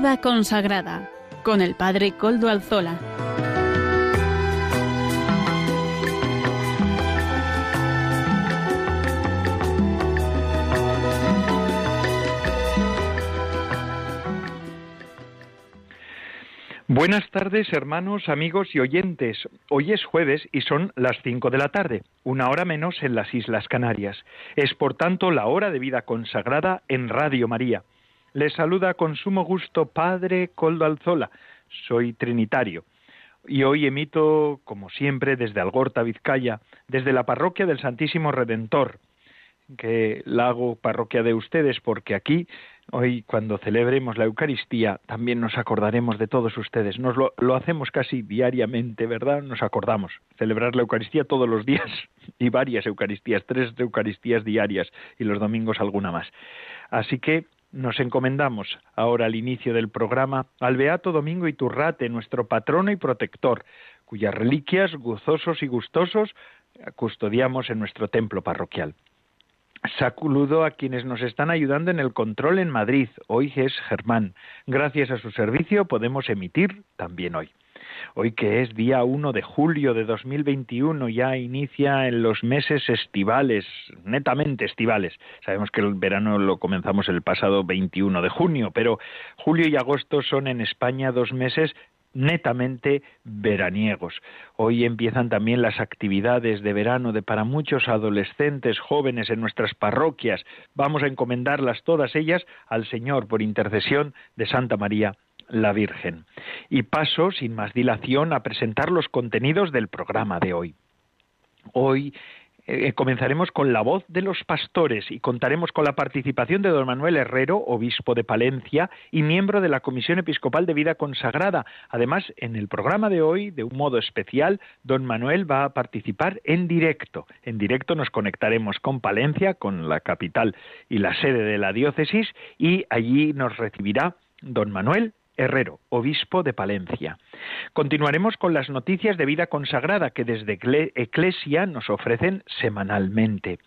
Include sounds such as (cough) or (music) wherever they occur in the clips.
Vida consagrada con el Padre Coldo Alzola. Buenas tardes, hermanos, amigos y oyentes. Hoy es jueves y son las cinco de la tarde, una hora menos en las Islas Canarias. Es por tanto la hora de vida consagrada en Radio María. Les saluda con sumo gusto Padre Coldo Alzola. Soy trinitario. Y hoy emito, como siempre, desde Algorta, Vizcaya, desde la parroquia del Santísimo Redentor, que la hago parroquia de ustedes porque aquí Hoy, cuando celebremos la Eucaristía, también nos acordaremos de todos ustedes. Nos lo, hacemos casi diariamente, ¿verdad? Nos acordamos. Celebrar la Eucaristía todos los días (laughs) y varias Eucaristías, tres Eucaristías diarias y los domingos alguna más. Así que nos encomendamos ahora al inicio del programa al Beato Domingo Iturrate, nuestro patrono y protector, cuyas reliquias, gozosos y gustosos, custodiamos en nuestro templo parroquial. Saludo a quienes nos están ayudando en el control en Madrid. Hoy es Germán. Gracias a su servicio podemos emitir también hoy. Hoy que es día 1 de julio de 2021, ya inicia en los meses estivales, netamente estivales. Sabemos que el verano lo comenzamos el pasado 21 de junio, pero julio y agosto son en España dos meses netamente veraniegos. Hoy empiezan también las actividades de verano de para muchos adolescentes jóvenes en nuestras parroquias. Vamos a encomendarlas todas ellas al Señor por intercesión de Santa María la Virgen. Y paso, sin más dilación, a presentar los contenidos del programa de hoy. Hoy eh, comenzaremos con la voz de los pastores y contaremos con la participación de don Manuel Herrero, obispo de Palencia y miembro de la Comisión Episcopal de Vida Consagrada. Además, en el programa de hoy, de un modo especial, don Manuel va a participar en directo. En directo nos conectaremos con Palencia, con la capital y la sede de la diócesis, y allí nos recibirá don Manuel Herrero, obispo de Palencia. Continuaremos con las noticias de vida consagrada que desde Eclesia nos ofrecen semanalmente.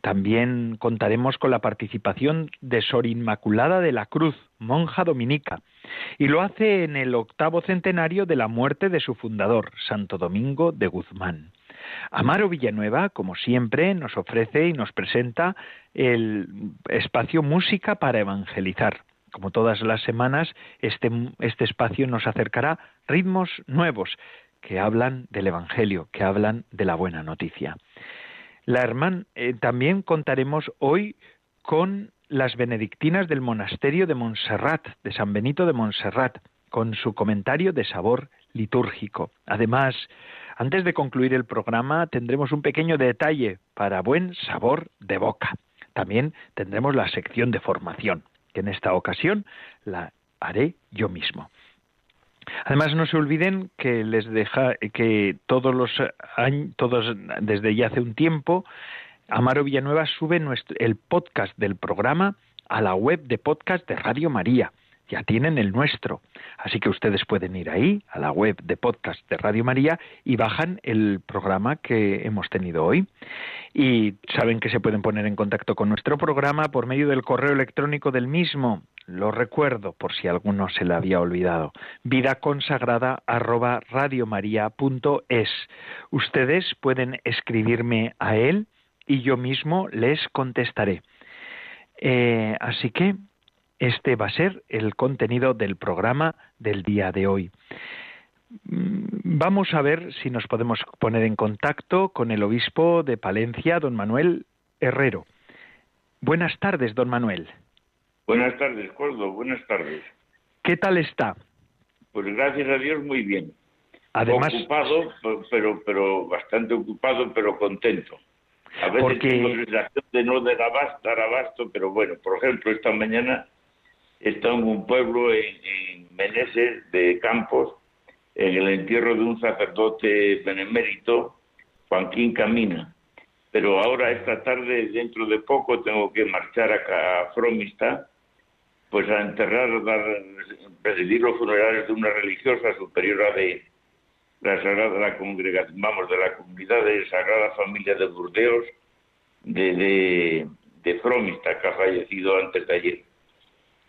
También contaremos con la participación de Sor Inmaculada de la Cruz, monja dominica, y lo hace en el octavo centenario de la muerte de su fundador, Santo Domingo de Guzmán. Amaro Villanueva, como siempre, nos ofrece y nos presenta el espacio Música para Evangelizar. Como todas las semanas, este, este espacio nos acercará ritmos nuevos que hablan del Evangelio, que hablan de la buena noticia. La hermana, eh, también contaremos hoy con las benedictinas del monasterio de Montserrat, de San Benito de Montserrat, con su comentario de sabor litúrgico. Además, antes de concluir el programa, tendremos un pequeño detalle para buen sabor de boca. También tendremos la sección de formación que en esta ocasión la haré yo mismo. Además, no se olviden que les deja que todos los años, todos desde ya hace un tiempo, Amaro Villanueva sube el podcast del programa a la web de podcast de Radio María ya tienen el nuestro. Así que ustedes pueden ir ahí, a la web de podcast de Radio María, y bajan el programa que hemos tenido hoy. Y saben que se pueden poner en contacto con nuestro programa por medio del correo electrónico del mismo. Lo recuerdo por si alguno se le había olvidado. Vida consagrada arroba radiomaria.es. Ustedes pueden escribirme a él y yo mismo les contestaré. Eh, así que este va a ser el contenido del programa del día de hoy. Mm, vamos a ver si nos podemos poner en contacto con el obispo de Palencia, don Manuel Herrero. Buenas tardes, don Manuel. Buenas tardes, Cordo, buenas tardes. ¿Qué tal está? Pues gracias a Dios muy bien. Además, ocupado, pero pero bastante ocupado, pero contento. A veces porque... tengo sensación de no dar abasto, dar abasto, pero bueno, por ejemplo, esta mañana está en un pueblo en, Meneses de Campos, en el entierro de un sacerdote benemérito, Joaquín Camina. Pero ahora, esta tarde, dentro de poco, tengo que marchar acá a Fromista, pues a enterrar, dar, presidir los funerales de una religiosa superiora de la Sagrada Congregación, vamos, de la comunidad de Sagrada Familia de Burdeos, de, de, de Fromista, que ha fallecido antes de ayer.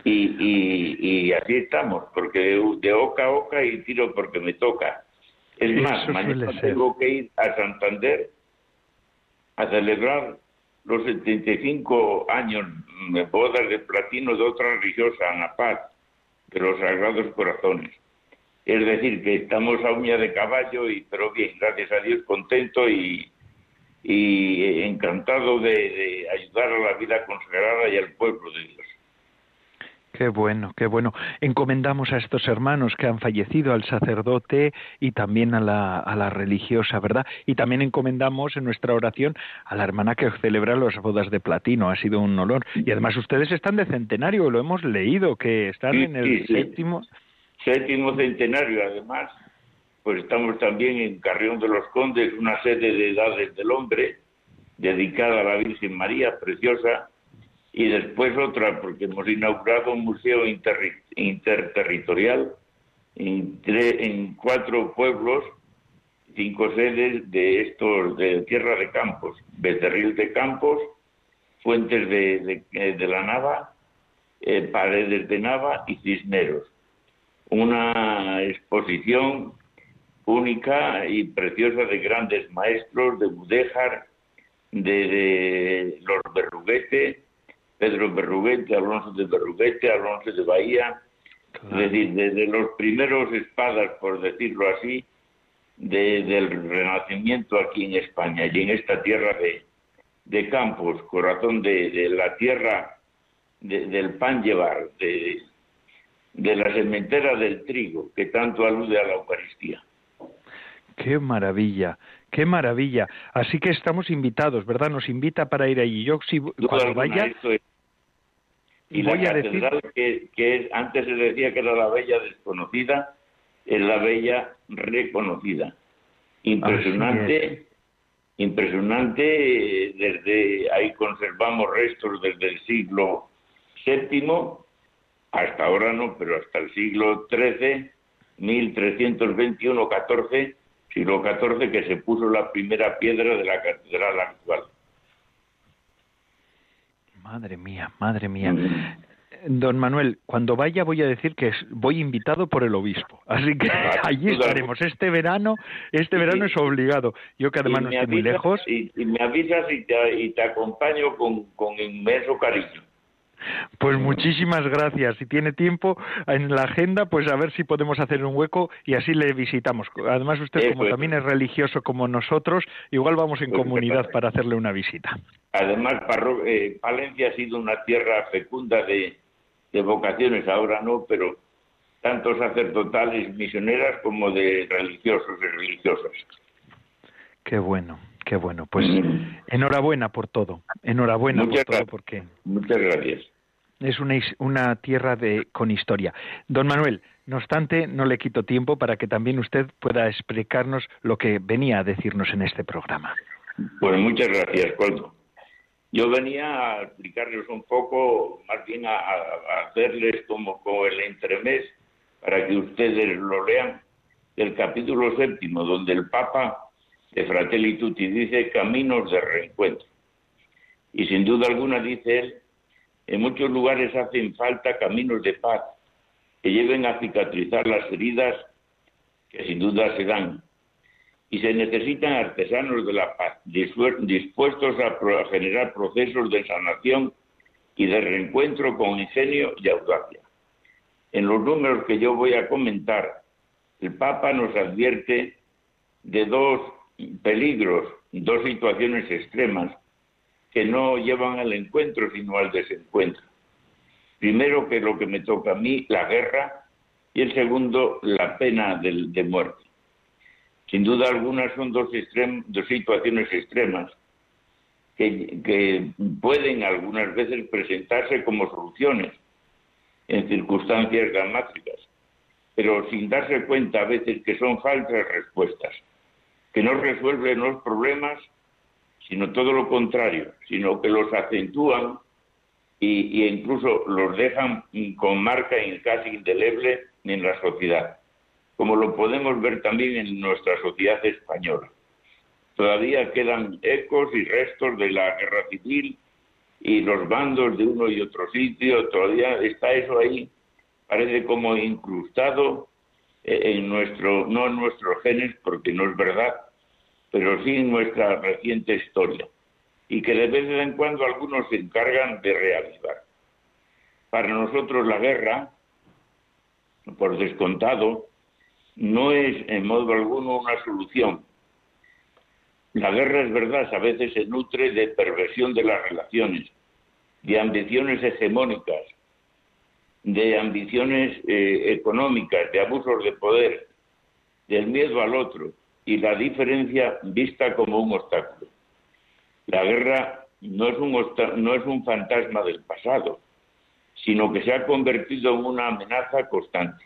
Y, y, así estamos, porque de oca a oca y tiro porque me toca. Es más, mañana tengo que ir a Santander a celebrar los 75 años de bodas de platino de otra religiosa, Ana Paz, de los Sagrados Corazones. Es decir, que estamos a uña de caballo, y pero bien, gracias a Dios, contento y, y encantado de ayudar a la vida consagrada y al pueblo de Dios. Qué bueno, qué bueno. Encomendamos a estos hermanos que han fallecido, al sacerdote y también a la, a la religiosa, ¿verdad? Y también encomendamos en nuestra oración a la hermana que celebra las bodas de platino. Ha sido un honor. Y además ustedes están de centenario, lo hemos leído, que están en el séptimo. Séptimo centenario, además. Pues estamos también en Carrión de los Condes, una sede de edades del hombre, dedicada a la Virgen María, preciosa y después otra, porque hemos inaugurado un museo interterritorial en, cuatro pueblos, cinco sedes de estos de Tierra de Campos, Becerril de Campos, Fuentes de, de, la Nava, eh, Paredes de Nava y Cisneros. Una exposición única y preciosa de grandes maestros de Budéjar, de, de los Berruguete, Pedro Berruguete, Alonso de Berruguete, Alonso de Bahía, es decir, desde los primeros espadas, por decirlo así, del Renacimiento aquí en España y en esta tierra de, campos, corazón de, la tierra del pan llevar, de, de la sementera del trigo, que tanto alude a la Eucaristía. Qué maravilla, qué maravilla. Así que estamos invitados, ¿verdad? Nos invita para ir allí. Yo si cuando vaya y la catedral que, que antes se decía que era la bella desconocida, es la bella reconocida. Impresionante, impresionante, desde ahí conservamos restos desde el siglo VII, hasta ahora no, pero hasta el siglo XIII, 1321-14, siglo XIV, que se puso la primera piedra de la catedral actual. Madre mía, madre mía. Don Manuel, cuando vaya voy a decir que voy invitado por el obispo, así que ah, (laughs) allí estaremos este verano. Este verano es obligado. Yo que además no estoy muy lejos. Y, me avisas y te, acompaño con, con inmenso cariño. Pues muchísimas gracias. Si tiene tiempo en la agenda, pues a ver si podemos hacer un hueco y así le visitamos. Además, usted, como también es religioso como nosotros, igual vamos en pues comunidad para hacerle una visita. Además, eh, Palencia ha sido una tierra fecunda de, vocaciones, ahora no, pero tanto sacerdotales, misioneras, como de religiosos y religiosas. Qué bueno, qué bueno. Pues mm. enhorabuena por todo. Enhorabuena por todo, porque. Muchas gracias es una, una tierra de, con historia. Don Manuel, no obstante, no le quito tiempo para que también usted pueda explicarnos lo que venía a decirnos en este programa. Pues muchas gracias, Coldo. Yo venía a explicarles un poco, más bien a, hacerles como, como el entremés, para que ustedes lo lean, del capítulo séptimo, donde el Papa de Fratelli Tutti dice caminos de reencuentro. Y sin duda alguna dice él en muchos lugares hacen falta caminos de paz que lleven a cicatrizar las heridas que sin duda se dan. Y se necesitan artesanos de la paz, dispuestos a generar procesos de sanación y de reencuentro con ingenio y audacia. En los números que yo voy a comentar, el Papa nos advierte de dos peligros, dos situaciones extremas que no llevan al encuentro, sino al desencuentro. Primero, que lo que me toca a mí, la guerra, y el segundo, la pena de, muerte. Sin duda alguna son dos, dos situaciones extremas que, pueden algunas veces presentarse como soluciones en circunstancias dramáticas, pero sin darse cuenta a veces que son falsas respuestas, que no resuelven los problemas, sino todo lo contrario, sino que los acentúan y, incluso los dejan con marca casi indeleble en la sociedad, como lo podemos ver también en nuestra sociedad española. Todavía quedan ecos y restos de la guerra civil y los bandos de uno y otro sitio, todavía está eso ahí, parece como incrustado eh, en nuestro, no en nuestros genes, porque no es verdad, pero sí en nuestra reciente historia, y que de vez en cuando algunos se encargan de reavivar. Para nosotros la guerra, por descontado, no es en modo alguno una solución. La guerra es verdad, a veces se nutre de perversión de las relaciones, de ambiciones hegemónicas, de ambiciones eh, económicas, de abusos de poder, del miedo al otro y la diferencia vista como un obstáculo. La guerra no es un, no es un fantasma del pasado, sino que se ha convertido en una amenaza constante.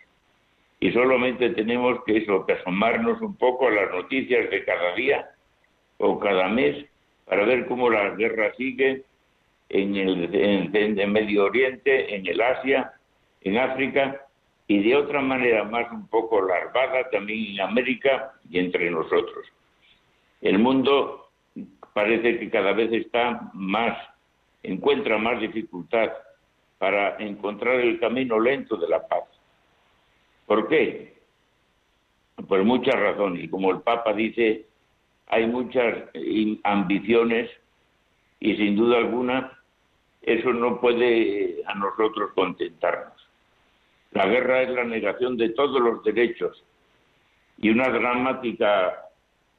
Y solamente tenemos que eso, asomarnos un poco a las noticias de cada día o cada mes para ver cómo la guerra sigue en el, Medio Oriente, en el Asia, en África y de otra manera más un poco larvada también en América y entre nosotros. El mundo parece que cada vez está más, encuentra más dificultad para encontrar el camino lento de la paz. ¿Por qué? Por muchas razones. Y como el Papa dice, hay muchas ambiciones y sin duda alguna eso no puede a nosotros contentarnos. La guerra es la negación de todos los derechos y una dramática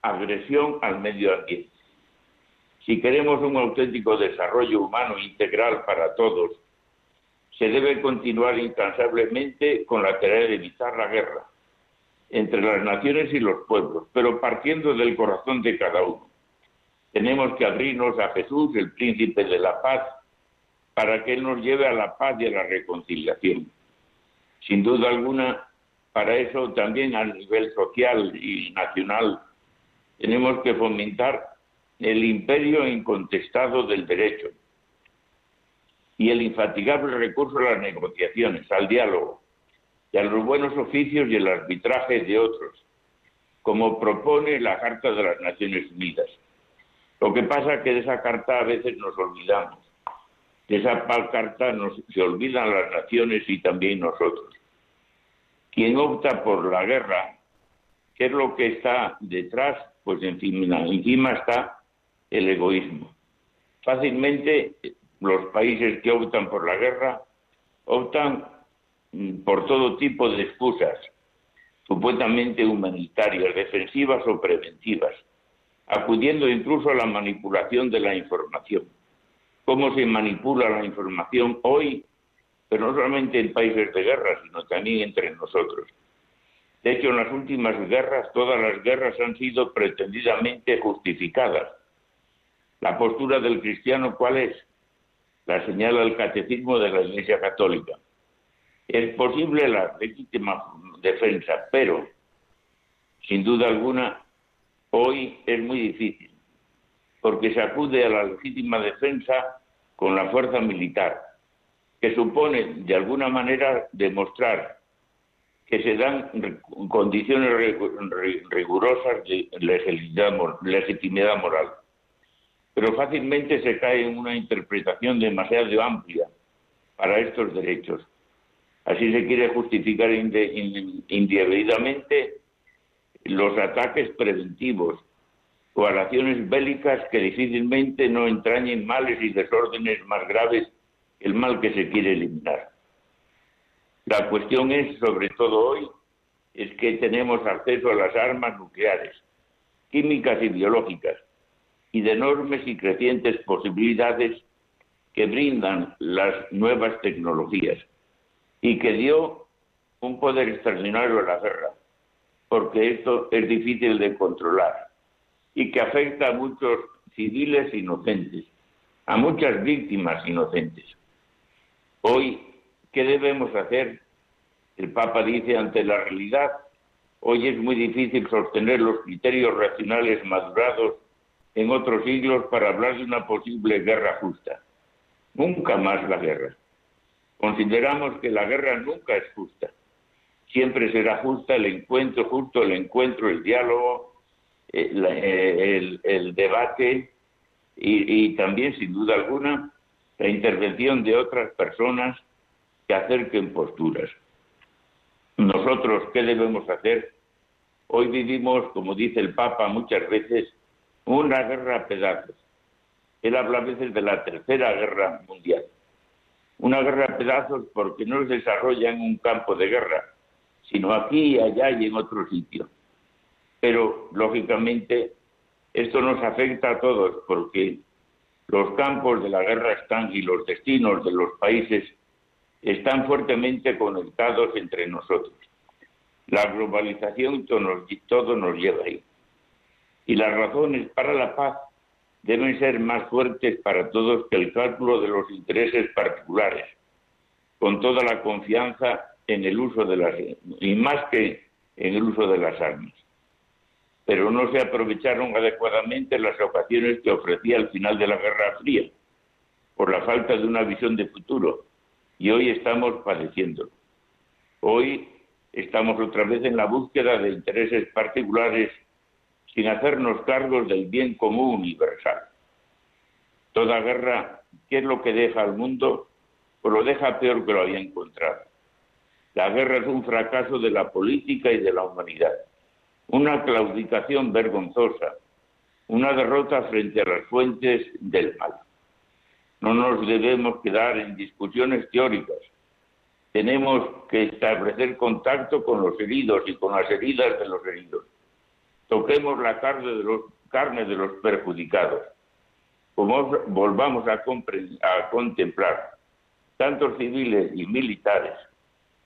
agresión al medio ambiente. Si queremos un auténtico desarrollo humano integral para todos, se debe continuar incansablemente con la tarea de evitar la guerra entre las naciones y los pueblos, pero partiendo del corazón de cada uno. Tenemos que abrirnos a Jesús, el príncipe de la paz, para que Él nos lleve a la paz y a la reconciliación. Sin duda alguna, para eso también a nivel social y nacional tenemos que fomentar el imperio incontestado del derecho y el infatigable recurso a las negociaciones, al diálogo y a los buenos oficios y el arbitraje de otros, como propone la Carta de las Naciones Unidas. Lo que pasa es que de esa carta a veces nos olvidamos de esa carta nos, se olvidan las naciones y también nosotros. Quien opta por la guerra, ¿qué es lo que está detrás? Pues encima, encima está el egoísmo. Fácilmente los países que optan por la guerra optan mm, por todo tipo de excusas, supuestamente humanitarias, defensivas o preventivas, acudiendo incluso a la manipulación de la información cómo se manipula la información hoy, pero no solamente en países de guerra, sino también entre nosotros. De hecho, en las últimas guerras, todas las guerras han sido pretendidamente justificadas. La postura del cristiano, ¿cuál es? La señala el catecismo de la Iglesia Católica. Es posible la legítima defensa, pero, sin duda alguna, hoy es muy difícil porque se acude a la legítima defensa con la fuerza militar, que supone de alguna manera demostrar que se dan condiciones rigurosas de legitimidad moral. Pero fácilmente se cae en una interpretación demasiado amplia para estos derechos. Así se quiere justificar indebidamente los ataques preventivos o acciones bélicas que difícilmente no entrañen males y desórdenes más graves que el mal que se quiere eliminar. La cuestión es, sobre todo hoy, es que tenemos acceso a las armas nucleares, químicas y biológicas, y de enormes y crecientes posibilidades que brindan las nuevas tecnologías, y que dio un poder extraordinario a la guerra, porque esto es difícil de controlar y que afecta a muchos civiles inocentes, a muchas víctimas inocentes. Hoy, ¿qué debemos hacer? El Papa dice ante la realidad, hoy es muy difícil sostener los criterios racionales madurados en otros siglos para hablar de una posible guerra justa. Nunca más la guerra. Consideramos que la guerra nunca es justa. Siempre será justa el encuentro, justo el encuentro, el diálogo, el, debate y, también, sin duda alguna, la intervención de otras personas que acerquen posturas. Nosotros, ¿qué debemos hacer? Hoy vivimos, como dice el Papa muchas veces, una guerra a pedazos. Él habla a veces de la tercera guerra mundial. Una guerra a pedazos porque no se desarrolla en un campo de guerra, sino aquí, allá y en otro sitio. Pero, lógicamente, esto nos afecta a todos porque los campos de la guerra están y los destinos de los países están fuertemente conectados entre nosotros. La globalización todo nos, lleva ahí. Y las razones para la paz deben ser más fuertes para todos que el cálculo de los intereses particulares, con toda la confianza en el uso de las y más que en el uso de las armas. Pero no se aprovecharon adecuadamente las ocasiones que ofrecía el final de la Guerra Fría, por la falta de una visión de futuro, y hoy estamos padeciendo. Hoy estamos otra vez en la búsqueda de intereses particulares sin hacernos cargos del bien común universal. Toda guerra, ¿qué es lo que deja al mundo? Pues lo deja peor que lo había encontrado. La guerra es un fracaso de la política y de la humanidad, una claudicación vergonzosa, una derrota frente a las fuentes del mal. No nos debemos quedar en discusiones teóricas, tenemos que establecer contacto con los heridos y con las heridas de los heridos. Toquemos la carne de los, perjudicados. Como volvamos a contemplar tantos civiles y militares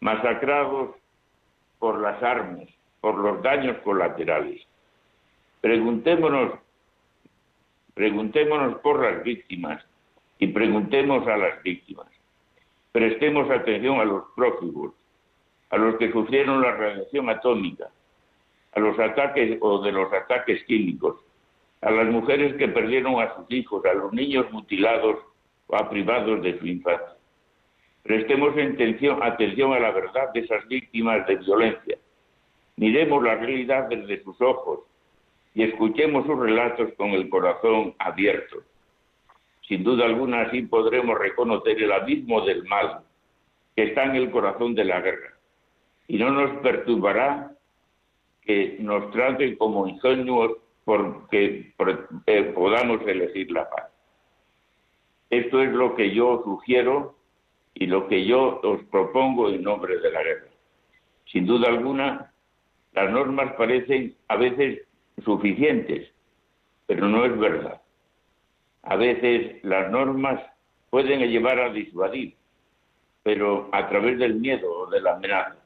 masacrados por las armas, por los daños colaterales. Preguntémonos, preguntémonos por las víctimas y preguntemos a las víctimas. Prestemos atención a los prófugos, a los que sufrieron la radiación atómica, a los ataques o de los ataques químicos, a las mujeres que perdieron a sus hijos, a los niños mutilados o privados de su infancia. Prestemos atención, atención a la verdad de esas víctimas de violencia. Miremos la realidad desde sus ojos y escuchemos sus relatos con el corazón abierto. Sin duda alguna así podremos reconocer el abismo del mal que está en el corazón de la guerra. Y no nos perturbará que nos traten como ingenuos porque eh, podamos elegir la paz. Esto es lo que yo sugiero y lo que yo os propongo en nombre de la guerra. Sin duda alguna, las normas parecen a veces suficientes, pero no es verdad. A veces las normas pueden llevar a disuadir, pero a través del miedo o de la amenaza,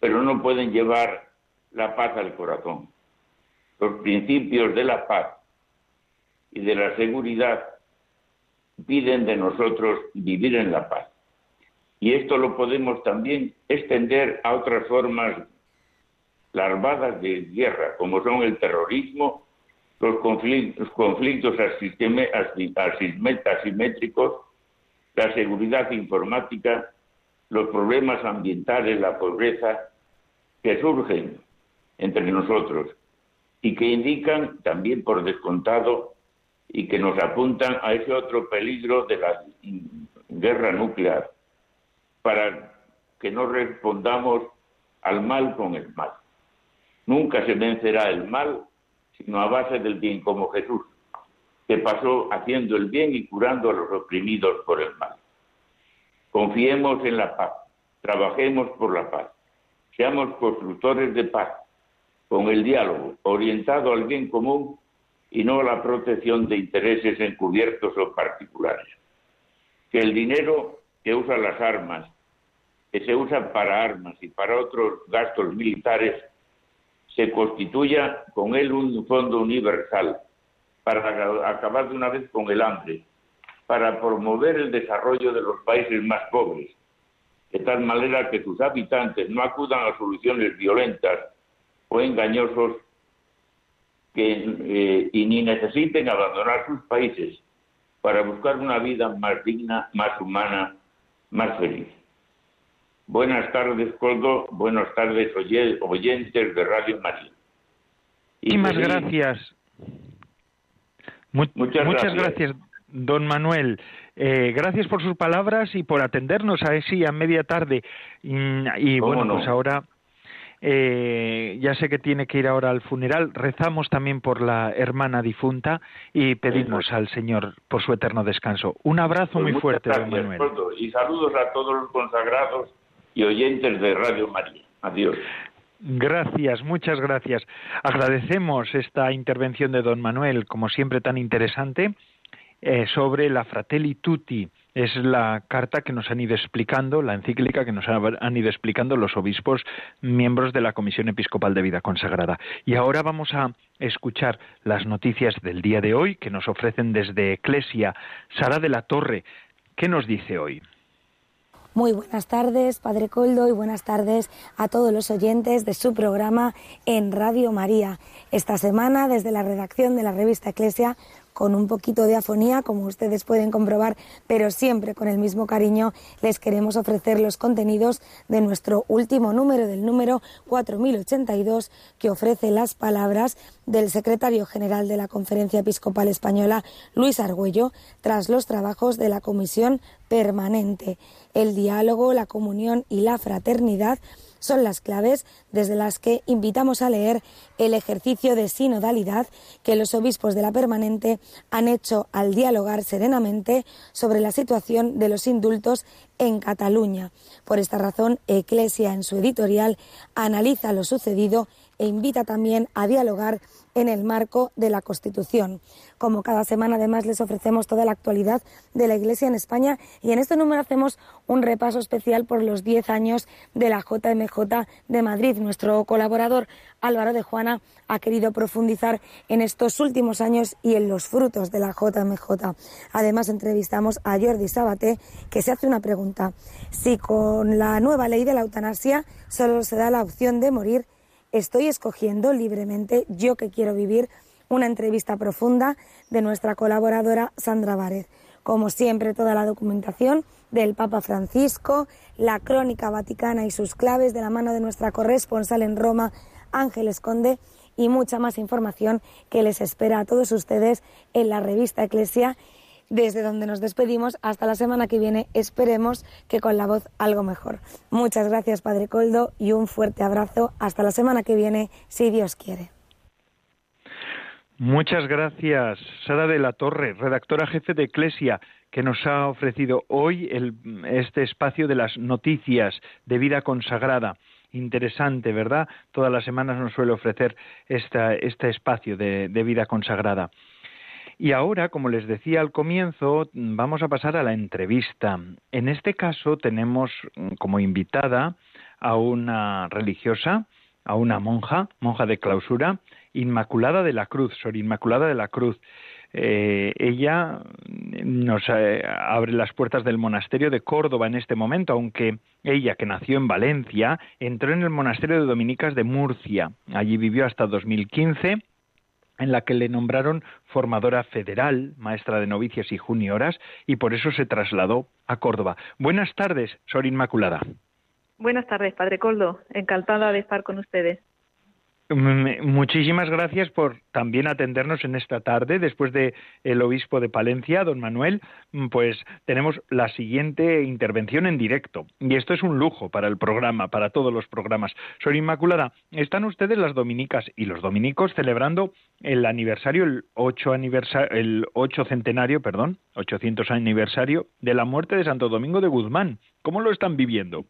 pero no pueden llevar la paz al corazón. Los principios de la paz y de la seguridad piden de nosotros vivir en la paz. Y esto lo podemos también extender a otras formas larvadas de guerra, como son el terrorismo los conflictos, asimétricos, la seguridad informática, los problemas ambientales, la pobreza, que surgen entre nosotros y que indican también por descontado y que nos apuntan a ese otro peligro de la guerra nuclear, para que no respondamos al mal con el mal. Nunca se vencerá el mal sino a base del bien, como Jesús, que pasó haciendo el bien y curando a los oprimidos por el mal. Confiemos en la paz, trabajemos por la paz, seamos constructores de paz, con el diálogo, orientado al bien común y no a la protección de intereses encubiertos o particulares. Que el dinero que usa las armas, que se usa para armas y para otros gastos militares, se constituya con él un fondo universal para acabar de una vez con el hambre, para promover el desarrollo de los países más pobres, de tal manera que sus habitantes no acudan a soluciones violentas o engañosos eh, y ni necesiten abandonar sus países para buscar una vida más digna, más humana, más feliz. Buenas tardes, Coldo. Buenas tardes, oyentes de Radio María. Y, más gracias. muchas, gracias. don Manuel. Eh, gracias por sus palabras y por atendernos a sí a media tarde. Y, bueno, pues ahora eh, ya sé que tiene que ir ahora al funeral. Rezamos también por la hermana difunta y pedimos al Señor por su eterno descanso. Un abrazo pues muy fuerte, don Manuel. Y saludos a todos los consagrados y oyentes de Radio María. Adiós. Gracias, muchas gracias. Agradecemos esta intervención de don Manuel, como siempre tan interesante, eh, sobre la Fratelli Tutti. Es la carta que nos han ido explicando, la encíclica que nos han ido explicando los obispos miembros de la Comisión Episcopal de Vida Consagrada. Y ahora vamos a escuchar las noticias del día de hoy que nos ofrecen desde Eclesia. Sara de la Torre, ¿qué nos dice hoy? Muy buenas tardes, Padre Coldo, y buenas tardes a todos los oyentes de su programa en Radio María. Esta semana, desde la redacción de la revista Eclesia, con un poquito de afonía, como ustedes pueden comprobar, pero siempre con el mismo cariño, les queremos ofrecer los contenidos de nuestro último número, del número 4082, que ofrece las palabras del secretario general de la Conferencia Episcopal Española, Luis Argüello, tras los trabajos de la Comisión Permanente. El diálogo, la comunión y la fraternidad son las claves desde las que invitamos a leer el ejercicio de sinodalidad que los obispos de la permanente han hecho al dialogar serenamente sobre la situación de los indultos en Cataluña. Por esta razón, Eclesia en su editorial analiza lo sucedido e invita también a dialogar en el marco de la Constitución. Como cada semana, además, les ofrecemos toda la actualidad de la Iglesia en España y en este número hacemos un repaso especial por los 10 años de la JMJ de Madrid. Nuestro colaborador Álvaro de Juana ha querido profundizar en estos últimos años y en los frutos de la JMJ. Además, entrevistamos a Jordi Sabaté, que se hace una pregunta. Si con la nueva ley de la eutanasia solo se da la opción de morir, estoy escogiendo libremente yo que quiero vivir una entrevista profunda de nuestra colaboradora Sandra Várez. Como siempre, toda la documentación del Papa Francisco, la crónica vaticana y sus claves de la mano de nuestra corresponsal en Roma, Ángeles Conde, y mucha más información que les espera a todos ustedes en la revista Eclesia desde donde nos despedimos hasta la semana que viene, esperemos que con la voz algo mejor. Muchas gracias, Padre Coldo, y un fuerte abrazo. Hasta la semana que viene, si Dios quiere. Muchas gracias, Sara de la Torre, redactora jefe de Eclesia, que nos ha ofrecido hoy este espacio de las noticias de vida consagrada. Interesante, ¿verdad? Todas las semanas nos suele ofrecer este espacio de vida consagrada. Y ahora, como les decía al comienzo, vamos a pasar a la entrevista. En este caso tenemos mm, como invitada a una religiosa, a una monja, monja de clausura, Inmaculada de la Cruz, Sor Inmaculada de la Cruz. Eh, ella nos eh, abre las puertas del monasterio de Córdoba en este momento, aunque ella, que nació en Valencia, entró en el monasterio de Dominicas de Murcia. Allí vivió hasta 2015 en la que le nombraron formadora federal, maestra de novicias y junioras, y por eso se trasladó a Córdoba. Buenas tardes, Sor Inmaculada. Buenas tardes, Padre Coldo. Encantada de estar con ustedes. Muchísimas gracias por también atendernos en esta tarde. Después de el obispo de Palencia, don Manuel, mm, pues tenemos la siguiente intervención en directo. Y esto es un lujo para el programa, para todos los programas. Sor Inmaculada, están ustedes las dominicas y los dominicos celebrando el aniversario, el 8 aniversario, el 8 centenario, perdón, 800 aniversario de la muerte de Santo Domingo de Guzmán. ¿Cómo lo están viviendo?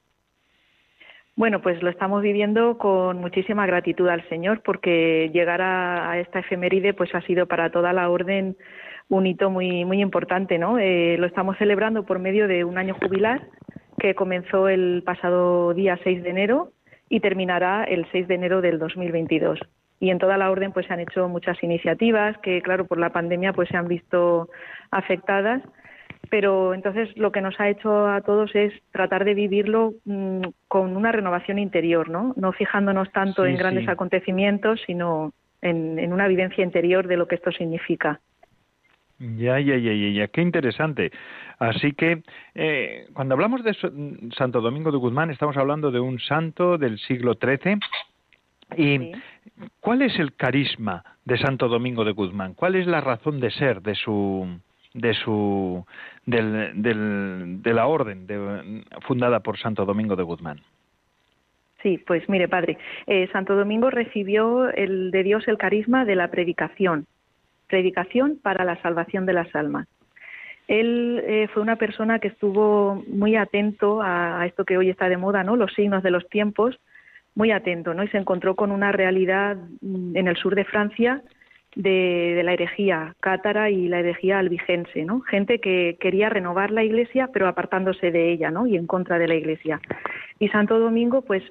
Bueno, pues lo estamos viviendo con muchísima gratitud al Señor porque llegar a, esta efeméride pues ha sido para toda la orden un hito muy muy importante, ¿no? Eh, lo estamos celebrando por medio de un año jubilar que comenzó el pasado día 6 de enero y terminará el 6 de enero del 2022. Y en toda la orden pues se han hecho muchas iniciativas que claro por la pandemia pues se han visto afectadas pero entonces lo que nos ha hecho a todos es tratar de vivirlo mm, con una renovación interior, ¿no? No fijándonos tanto en grandes acontecimientos, sino en, una vivencia interior de lo que esto significa. Ya, ya, ya, ya, ya, qué interesante. Así que eh, cuando hablamos de Santo Domingo de Guzmán, estamos hablando de un santo del siglo XIII. ¿Y cuál es el carisma de Santo Domingo de Guzmán? ¿Cuál es la razón de ser de su, de su del, de la orden fundada por Santo Domingo de Guzmán. Sí, pues mire, padre, eh, Santo Domingo recibió el, de Dios el carisma de la predicación, predicación para la salvación de las almas. Él eh, fue una persona que estuvo muy atento a, esto que hoy está de moda, ¿no? Los signos de los tiempos, muy atento, ¿no? Y se encontró con una realidad mm, en el sur de Francia de, la herejía cátara y la herejía albigense, ¿no? Gente que quería renovar la Iglesia, pero apartándose de ella, ¿no? Y en contra de la Iglesia. Y Santo Domingo, pues,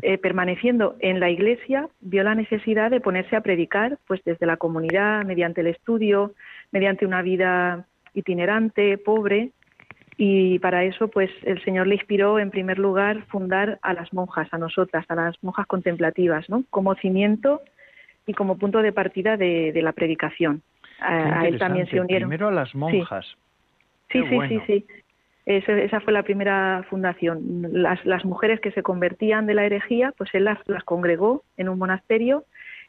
eh, permaneciendo en la Iglesia, vio la necesidad de ponerse a predicar, pues, desde la comunidad, mediante el estudio, mediante una vida itinerante, pobre, y para eso, pues, el Señor le inspiró, en primer lugar, fundar a las monjas, a nosotras, a las monjas contemplativas, ¿no? Como cimiento y como punto de partida de, la predicación. A, él también se unieron. Primero a las monjas. Sí, sí, sí, sí, Esa, fue la primera fundación. Las, las, mujeres que se convertían de la herejía, pues él las, las congregó en un monasterio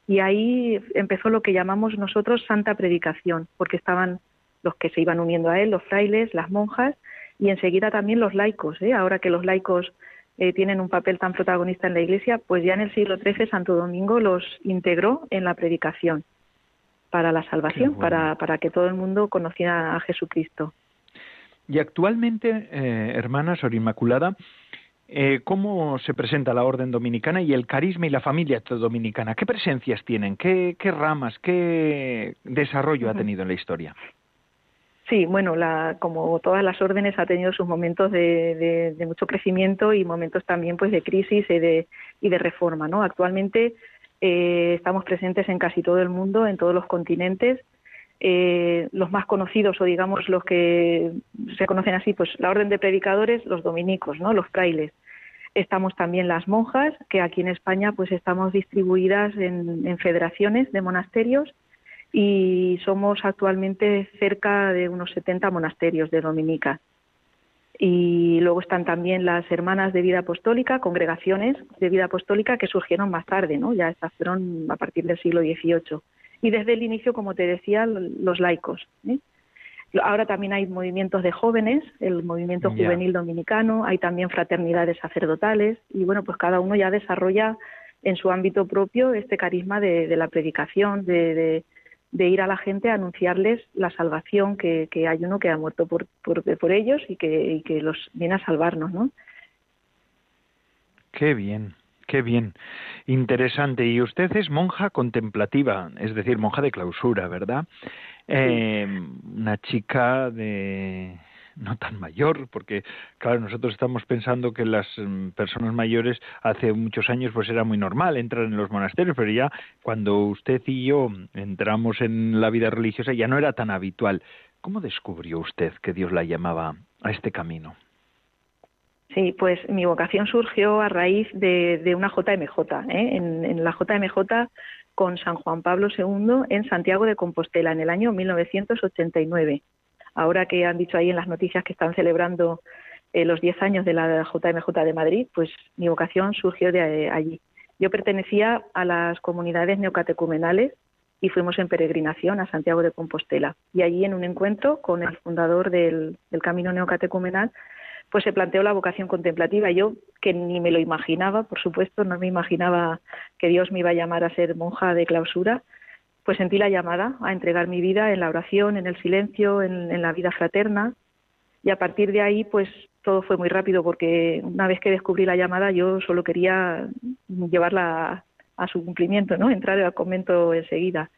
y ahí empezó lo que llamamos nosotros santa predicación, porque estaban los que se iban uniendo a él, los frailes, las monjas y enseguida también los laicos. ¿eh? Ahora que los laicos eh, tienen un papel tan protagonista en la Iglesia, pues ya en el siglo XIII Santo Domingo los integró en la predicación para la salvación, para, para que todo el mundo conociera a Jesucristo. Y actualmente, eh, hermana Sor Inmaculada, eh, ¿cómo se presenta la orden dominicana y el carisma y la familia dominicana? ¿Qué presencias tienen? ¿Qué, qué ramas? ¿Qué desarrollo ha tenido en la historia? Sí, bueno, la, como todas las órdenes ha tenido sus momentos de, mucho crecimiento y momentos también pues de crisis y de, y de reforma, ¿no? Actualmente eh, estamos presentes en casi todo el mundo, en todos los continentes. Eh, los más conocidos o digamos los que se conocen así, pues la orden de predicadores, los dominicos, ¿no? Los frailes. Estamos también las monjas, que aquí en España pues estamos distribuidas en, en federaciones de monasterios y somos actualmente cerca de unos 70 monasterios de Dominica. Y luego están también las hermanas de vida apostólica, congregaciones de vida apostólica que surgieron más tarde, ¿no? Ya estas fueron a partir del siglo XVIII. Y desde el inicio, como te decía, los laicos. ¿eh? Ahora también hay movimientos de jóvenes, el movimiento juvenil dominicano, hay también fraternidades sacerdotales y bueno, pues cada uno ya desarrolla en su ámbito propio este carisma de, la predicación, de, de ir a la gente a anunciarles la salvación, que, hay uno que ha muerto por, por, ellos y que, que los viene a salvarnos, ¿no? Qué bien, qué bien. Interesante. Y usted es monja contemplativa, es decir, monja de clausura, ¿verdad? Eh, una chica de no tan mayor, porque claro, nosotros estamos pensando que las mm, personas mayores hace muchos años pues era muy normal entrar en los monasterios, pero ya cuando usted y yo entramos en la vida religiosa ya no era tan habitual. ¿Cómo descubrió usted que Dios la llamaba a este camino? Sí, pues mi vocación surgió a raíz de, una JMJ, ¿eh? en, en la JMJ con San Juan Pablo II en Santiago de Compostela en el año 1989 ahora que han dicho ahí en las noticias que están celebrando eh, los 10 años de la JMJ de Madrid, pues mi vocación surgió de eh, allí. Yo pertenecía a las comunidades neocatecumenales y fuimos en peregrinación a Santiago de Compostela. Y allí en un encuentro con el fundador del, del Camino Neocatecumenal, pues se planteó la vocación contemplativa. Yo, que ni me lo imaginaba, por supuesto, no me imaginaba que Dios me iba a llamar a ser monja de clausura, pues sentí la llamada a entregar mi vida en la oración, en el silencio, en, la vida fraterna. Y a partir de ahí, pues todo fue muy rápido porque una vez que descubrí la llamada, yo solo quería llevarla a, su cumplimiento, ¿no? Entrar al convento enseguida.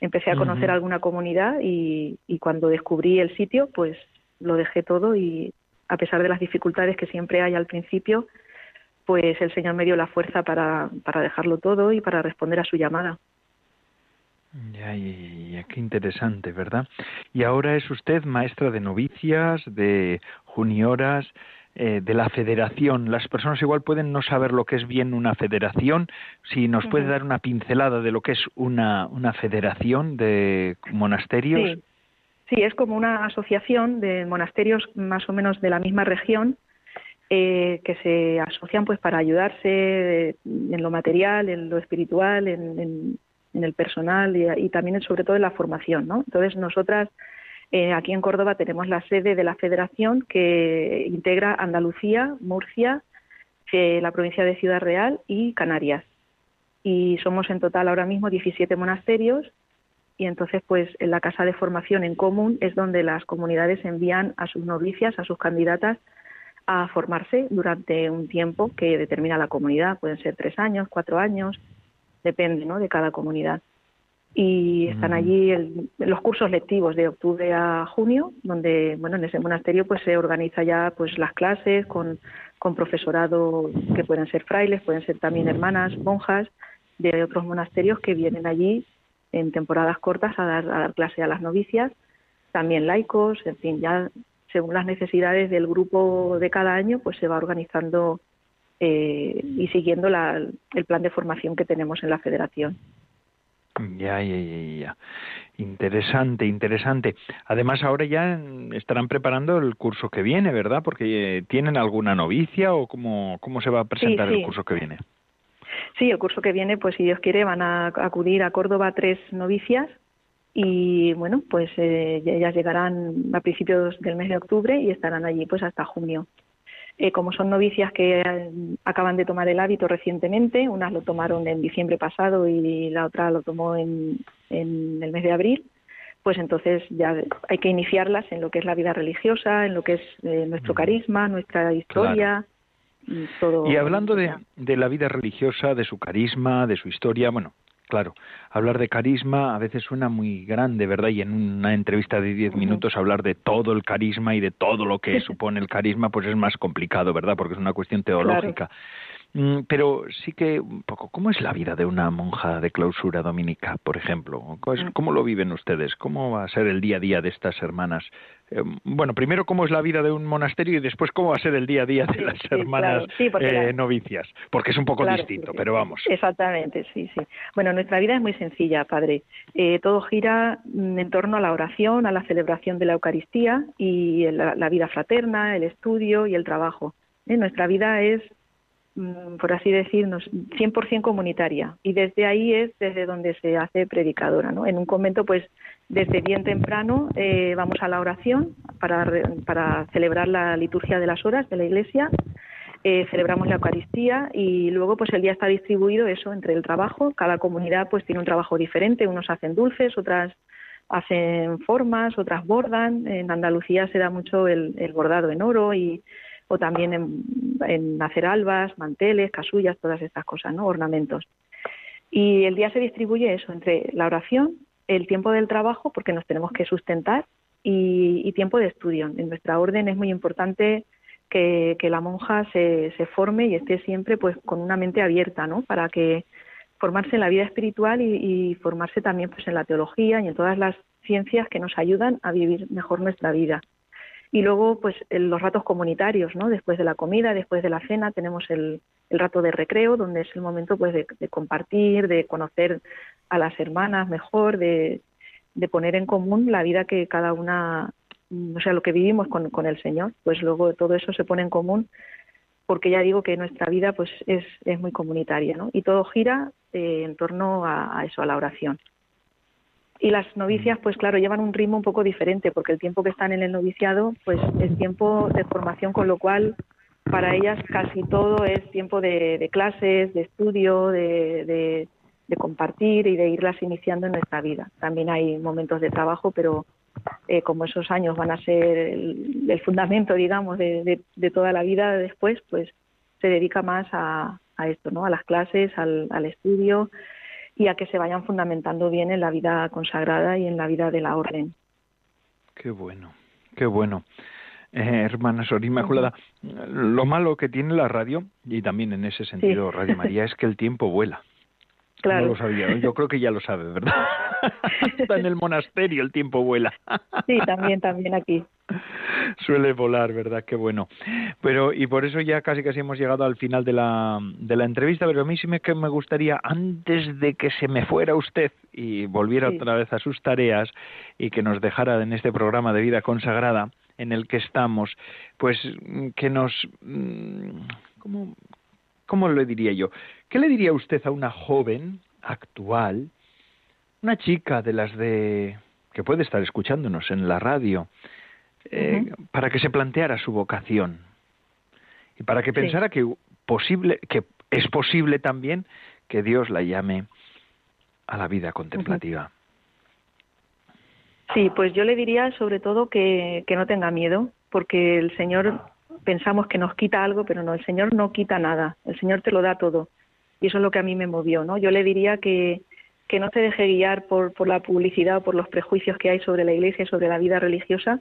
Empecé a conocer alguna comunidad y, cuando descubrí el sitio, pues lo dejé todo y a pesar de las dificultades que siempre hay al principio, pues el Señor me dio la fuerza para dejarlo todo y para responder a su llamada. Ya, ya, qué interesante, ¿verdad? Y ahora es usted maestra de novicias, de junioras, eh, de la federación. Las personas igual pueden no saber lo que es bien una federación. Si nos puede dar una pincelada de lo que es una, una federación de monasterios. Sí. sí, es como una asociación de monasterios más o menos de la misma región eh, que se asocian pues para ayudarse en lo material, en lo espiritual, en, en en el personal y, también sobre todo en la formación, ¿no? Entonces nosotras Eh, aquí en Córdoba tenemos la sede de la federación que integra Andalucía, Murcia, eh, la provincia de Ciudad Real y Canarias. Y somos en total ahora mismo 17 monasterios y entonces pues en la casa de formación en común es donde las comunidades envían a sus novicias, a sus candidatas a formarse durante un tiempo que determina la comunidad, pueden ser tres años, cuatro años, depende ¿no? de cada comunidad. Y están allí los cursos lectivos de octubre a junio, donde bueno en ese monasterio pues se organiza ya pues las clases con, con profesorado que pueden ser frailes, pueden ser también hermanas, monjas de otros monasterios que vienen allí en temporadas cortas a dar, a dar clase a las novicias, también laicos, en fin, ya según las necesidades del grupo de cada año, pues se va organizando eh, y siguiendo el plan de formación que tenemos en la federación. Ya, ya, ya, ya. Interesante, interesante. Además, ahora ya estarán preparando el curso que viene, ¿verdad? Porque eh, tienen alguna novicia o cómo, cómo se va a presentar el curso que viene. Sí, el curso que viene, pues si Dios quiere, van a acudir a Córdoba tres novicias y bueno, pues eh, ellas llegarán a principios del mes de octubre y estarán allí pues hasta junio. Eh, como son novicias que eh, acaban de tomar el hábito recientemente, unas lo tomaron en diciembre pasado y la otra lo tomó en, en el mes de abril, pues entonces ya hay que iniciarlas en lo que es la vida religiosa, en lo que es nuestro carisma, nuestra historia. Y, todo y hablando de, de la vida religiosa, de su carisma, de su historia, bueno, Claro, hablar de carisma a veces suena muy grande, ¿verdad? Y en una entrevista de diez minutos hablar de todo el carisma y de todo lo que (laughs) supone el carisma, pues es más complicado, ¿verdad? Porque es una cuestión teológica. Pero sí que un poco, ¿cómo es la vida de una monja de clausura dominica, por ejemplo? Mm. ¿Cómo lo viven ustedes? ¿Cómo va a ser el día a día de estas hermanas? Eh, bueno, primero, ¿cómo es la vida de un monasterio y después cómo va a ser el día a día de las hermanas eh, novicias? Porque es un poco distinto, pero vamos. Exactamente, sí, sí. Bueno, nuestra vida es muy sencilla, Padre. Eh, todo gira mm, en torno a la oración, a la celebración de la Eucaristía y la, vida fraterna, el estudio y el trabajo. Nuestra vida es Mm, por así decirnos, 100% comunitaria. Y desde ahí es desde donde se hace predicadora. ¿no? En un convento, pues desde bien temprano eh, vamos a la oración para, para celebrar la liturgia de las horas de la iglesia. Eh, celebramos la Eucaristía y luego pues el día está distribuido eso entre el trabajo. Cada comunidad pues tiene un trabajo diferente. Unos hacen dulces, otras hacen formas, otras bordan. En Andalucía se da mucho el, el bordado en oro y o también en, hacer albas, manteles, casullas, todas estas cosas, ¿no? Ornamentos. Y el día se distribuye eso entre la oración, el tiempo del trabajo, porque nos tenemos que sustentar, y, tiempo de estudio. En nuestra orden es muy importante que, la monja se, se, forme y esté siempre pues con una mente abierta, ¿no? Para que formarse en la vida espiritual y, y, formarse también pues en la teología y en todas las ciencias que nos ayudan a vivir mejor nuestra vida. Y luego, pues los ratos comunitarios, ¿no? Después de la comida, después de la cena, tenemos el, el rato de recreo, donde es el momento, pues, de, compartir, de conocer a las hermanas mejor, de, de, poner en común la vida que cada una, mm, o sea, lo que vivimos con, con el Señor. Pues luego todo eso se pone en común, porque ya digo que nuestra vida, pues, es, es muy comunitaria, ¿no? Y todo gira eh, en torno a eso, a la oración. Y las novicias, pues claro, llevan un ritmo un poco diferente, porque el tiempo que están en el noviciado, pues es tiempo de formación, con lo cual para ellas casi todo es tiempo de, clases, de estudio, de, compartir y de irlas iniciando en nuestra vida. También hay momentos de trabajo, pero eh, como esos años van a ser el, fundamento, digamos, de, toda la vida después, pues se dedica más a, esto, ¿no? A las clases, al estudio y a que se vayan fundamentando bien en la vida consagrada y en la vida de la orden. Qué bueno, qué bueno. Eh, hermana Sor Inmaculada, lo malo que tiene la radio, y también en ese sentido Radio María, es que el tiempo vuela. Claro. No lo sabía, yo creo que ya lo sabe, ¿verdad? (laughs) Está en el monasterio, el tiempo vuela. sí, también, también aquí. (laughs) Suele volar, ¿verdad? Qué bueno. Pero, y por eso ya casi casi hemos llegado al final de la, de la entrevista, pero a mí sí me, que me gustaría, antes de que se me fuera usted y volviera otra vez a sus tareas y que nos dejara en este programa de vida consagrada en el que estamos, pues que nos... Mm, ¿Cómo, cómo le diría yo? ¿Qué le diría usted a una joven actual, una chica de las de que puede estar escuchándonos en la radio, eh, para que se planteara su vocación y para que pensara que posible que es posible también que Dios la llame a la vida contemplativa. Sí, pues yo le diría sobre todo que, que no tenga miedo, porque el Señor pensamos que nos quita algo, pero no, el Señor no quita nada, el Señor te lo da todo. Y eso es lo que a mí me movió, ¿no? Yo le diría que, que no se deje guiar por, por la publicidad o por los prejuicios que hay sobre la Iglesia y sobre la vida religiosa,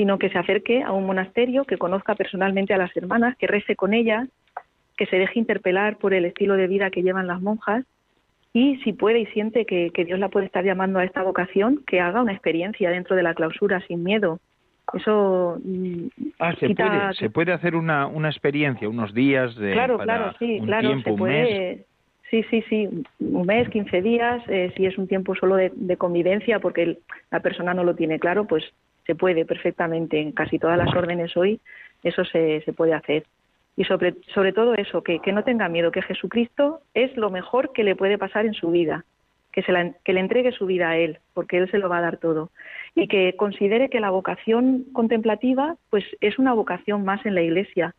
sino que se acerque a un monasterio, que conozca personalmente a las hermanas, que rece con ellas, que se deje interpelar por el estilo de vida que llevan las monjas y si puede y siente que, Dios la puede estar llamando a esta vocación, que haga una experiencia dentro de la clausura sin miedo. Eso mm, ah, se puede se puede hacer una, una experiencia unos días de claro claro sí claro se puede sí sí sí un mes 15 días eh, si es un tiempo solo de, convivencia porque la persona no lo tiene claro pues se puede perfectamente en casi todas las órdenes hoy eso se, se puede hacer y sobre, todo eso, que, que no tenga miedo, que Jesucristo es lo mejor que le puede pasar en su vida, que, se la, que le entregue su vida a Él, porque Él se lo va a dar todo. Y que considere que la vocación contemplativa pues es una vocación más en la Iglesia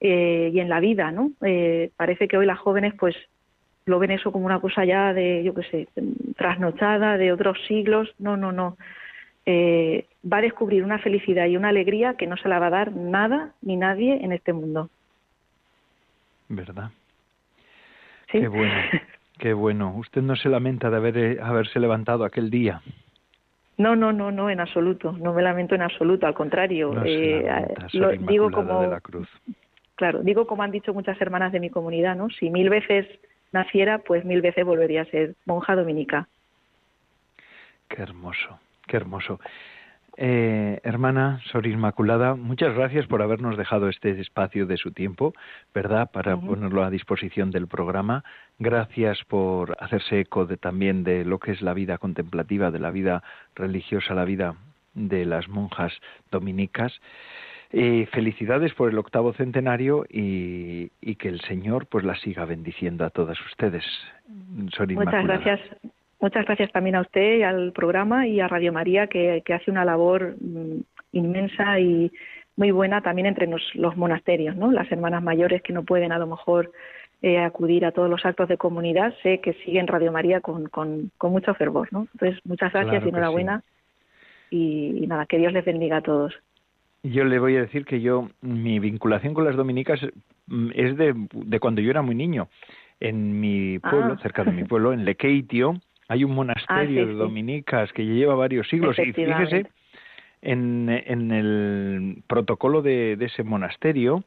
eh, y en la vida, ¿no? Eh, parece que hoy las jóvenes pues lo ven eso como una cosa ya de, yo qué sé, trasnochada, de otros siglos. No, no, no. Eh, va a descubrir una felicidad y una alegría que no se la va a dar nada ni nadie en este mundo. ¿verdad? Qué bueno, (laughs) qué bueno. Usted no se lamenta de haber, eh, haberse levantado aquel día. No, no, no, no, en absoluto. No me lamento en absoluto. Al contrario, eh, lo, digo como de la cruz. Claro, digo como han dicho muchas hermanas de mi comunidad, ¿no? Si mil veces naciera, pues mil veces volvería a ser monja dominica. Qué hermoso, qué hermoso. Eh, hermana Sor Inmaculada, muchas gracias por habernos dejado este espacio de su tiempo, ¿verdad?, para ponerlo a disposición del programa. Gracias por hacerse eco de, también de lo que es la vida contemplativa, de la vida religiosa, la vida de las monjas dominicas. Eh, felicidades por el octavo centenario y, que el Señor pues la siga bendiciendo a todas ustedes. Sor Muchas gracias. Muchas gracias también a usted y al programa y a Radio María que, hace una labor mm, inmensa y muy buena también entre los, monasterios, ¿no? Las hermanas mayores que no pueden a lo mejor eh, acudir a todos los actos de comunidad, sé que siguen Radio María con, con, mucho fervor, ¿no? Entonces, muchas gracias y enhorabuena y, nada, que Dios les bendiga a todos. Yo le voy a decir que yo, mi vinculación con las dominicas mm, es de, de cuando yo era muy niño. En mi pueblo, ah. cerca de mi pueblo, en Lequeitio, hay un monasterio ah, de dominicas que lleva varios siglos y fíjese en, en el protocolo de, ese monasterio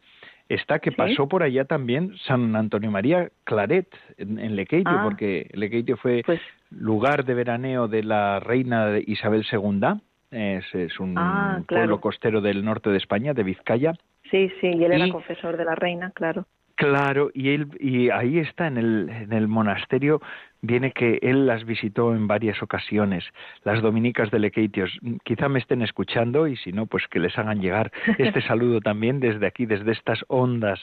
está que pasó por allá también San Antonio María Claret en, Lequeitio, ah. porque Lequeitio fue pues lugar de veraneo de la reina Isabel II. Es, es un ah, pueblo costero del norte de España, de Vizcaya. Sí, sí, y él era confesor de la reina, claro. Claro, y él y ahí está en el, en el monasterio viene que él las visitó en varias ocasiones, las dominicas de Lequeitios. Quizá me estén escuchando y si no, pues que les hagan llegar este (laughs) saludo también desde aquí, desde estas ondas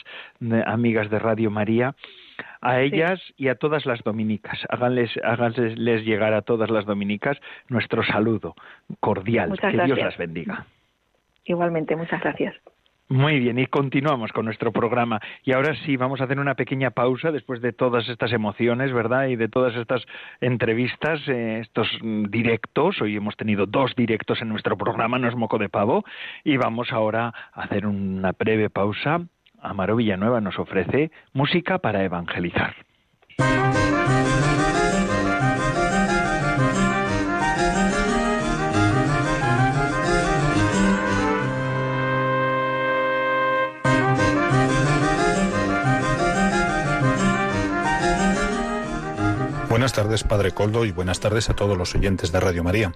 amigas de Radio María, a ellas y a todas las dominicas. Háganles, háganles llegar a todas las dominicas nuestro saludo cordial. que Dios las bendiga. Igualmente, muchas gracias. Muy bien, y continuamos con nuestro programa. Y ahora sí, vamos a hacer una pequeña pausa después de todas estas emociones, ¿verdad? Y de todas estas entrevistas, eh, estos directos. Hoy hemos tenido dos directos en nuestro programa, no es moco de pavo. Y vamos ahora a hacer una breve pausa. Amaro Villanueva nos ofrece música para evangelizar. Buenas tardes, Padre Coldo, y buenas tardes a todos los oyentes de Radio María.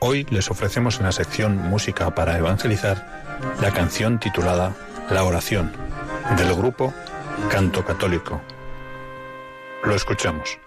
Hoy les ofrecemos en la sección Música para Evangelizar la canción titulada La oración del grupo Canto Católico. Lo escuchamos.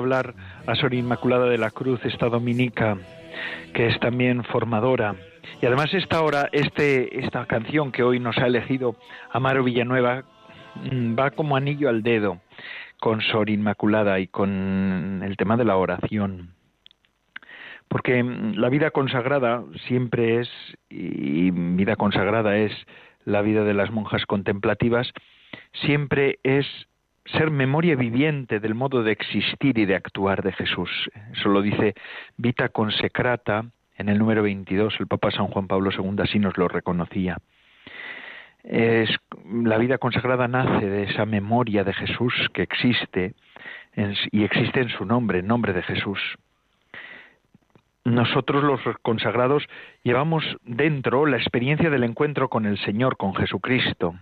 Hablar a Sor Inmaculada de la Cruz, esta dominica, que es también formadora. Y además esta hora, este, esta canción que hoy nos ha elegido Amaro Villanueva mm, va como anillo al dedo con Sor Inmaculada y con el tema de la oración. Porque mm, la vida consagrada siempre es, y vida consagrada es la vida de las monjas contemplativas, siempre es ser memoria viviente del modo de existir y de actuar de Jesús. Eso lo dice Vita Consecrata en el número 22. El Papa San Juan Pablo II así nos lo reconocía. Es, la vida consagrada nace de esa memoria de Jesús que existe y existe en su nombre, en nombre de Jesús. Nosotros los consagrados llevamos dentro la experiencia del encuentro con el Señor, con Jesucristo,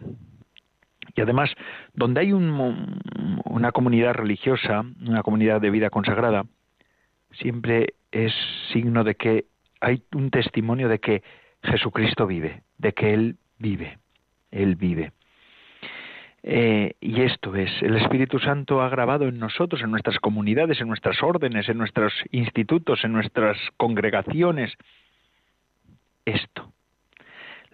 y además, donde hay una comunidad religiosa, una comunidad de vida consagrada, siempre es signo de que hay un testimonio de que Jesucristo vive, de que Él vive, Él vive. Eh, y esto es, el Espíritu Santo ha grabado en nosotros, en nuestras comunidades, en nuestras órdenes, en nuestros institutos, en nuestras congregaciones, esto,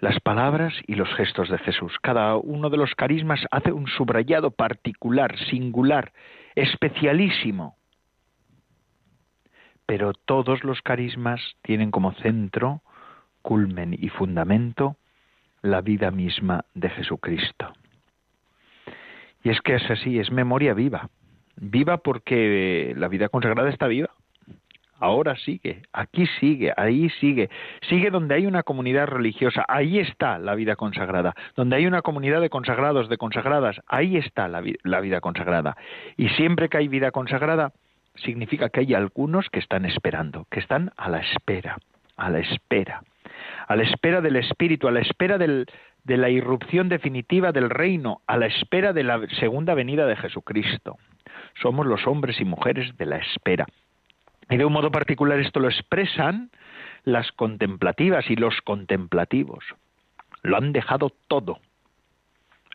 las palabras y los gestos de Jesús. Cada uno de los carismas hace un subrayado particular, singular, especialísimo. Pero todos los carismas tienen como centro, culmen y fundamento la vida misma de Jesucristo. Y es que es así, es memoria viva. Viva porque la vida consagrada está viva ahora sigue, aquí sigue, ahí sigue, sigue donde hay una comunidad religiosa, ahí está la vida consagrada, donde hay una comunidad de consagrados, de consagradas, ahí está la, vida consagrada. Y siempre que hay vida consagrada, significa que hay algunos que están esperando, que están a la espera, a la espera, a la espera del Espíritu, a la espera de la irrupción definitiva del reino, a la espera de la segunda venida de Jesucristo. Somos los hombres y mujeres de la espera. Y de un modo particular esto lo expresan las contemplativas y los contemplativos. Lo han dejado todo.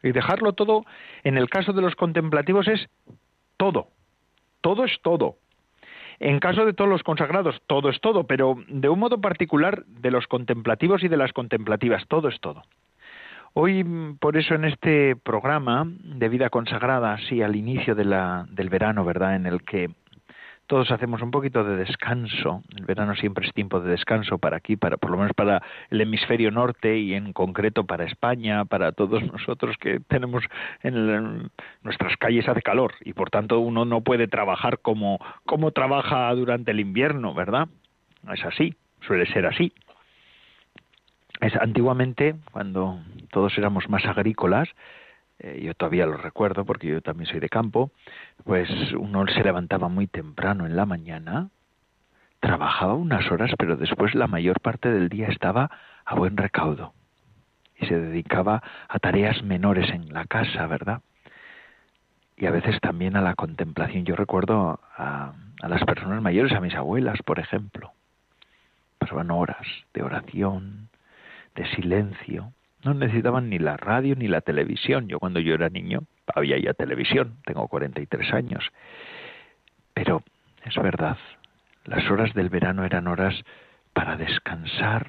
Y dejarlo todo, en el caso de los contemplativos, es todo. Todo es todo. En caso de todos los consagrados, todo es todo, pero de un modo particular de los contemplativos y de las contemplativas, todo es todo. Hoy, por eso, en este programa de vida consagrada, así al inicio del verano, ¿verdad?, en el que todos hacemos un poquito de descanso. El verano siempre es tiempo de descanso para aquí, para por lo menos para el hemisferio norte y en concreto para España, para todos (laughs) nosotros que tenemos en, nuestras calles hace calor y por tanto uno no puede trabajar como como trabaja durante el invierno, ¿verdad? Es así, suele ser así. Es antiguamente cuando todos éramos más agrícolas, eh, yo todavía lo recuerdo porque yo también soy de campo, pues uno se levantaba muy temprano en la mañana, trabajaba unas horas, pero después la mayor parte del día estaba a buen recaudo y se dedicaba a tareas menores en la casa, ¿verdad? Y a veces también a la contemplación. Yo recuerdo a, a las personas mayores, a mis abuelas, por ejemplo, pasaban horas de oración, de silencio, no necesitaban ni la radio ni la televisión. Yo cuando yo era niño había ya televisión, tengo 43 años. Pero es verdad, las horas del verano eran horas para descansar,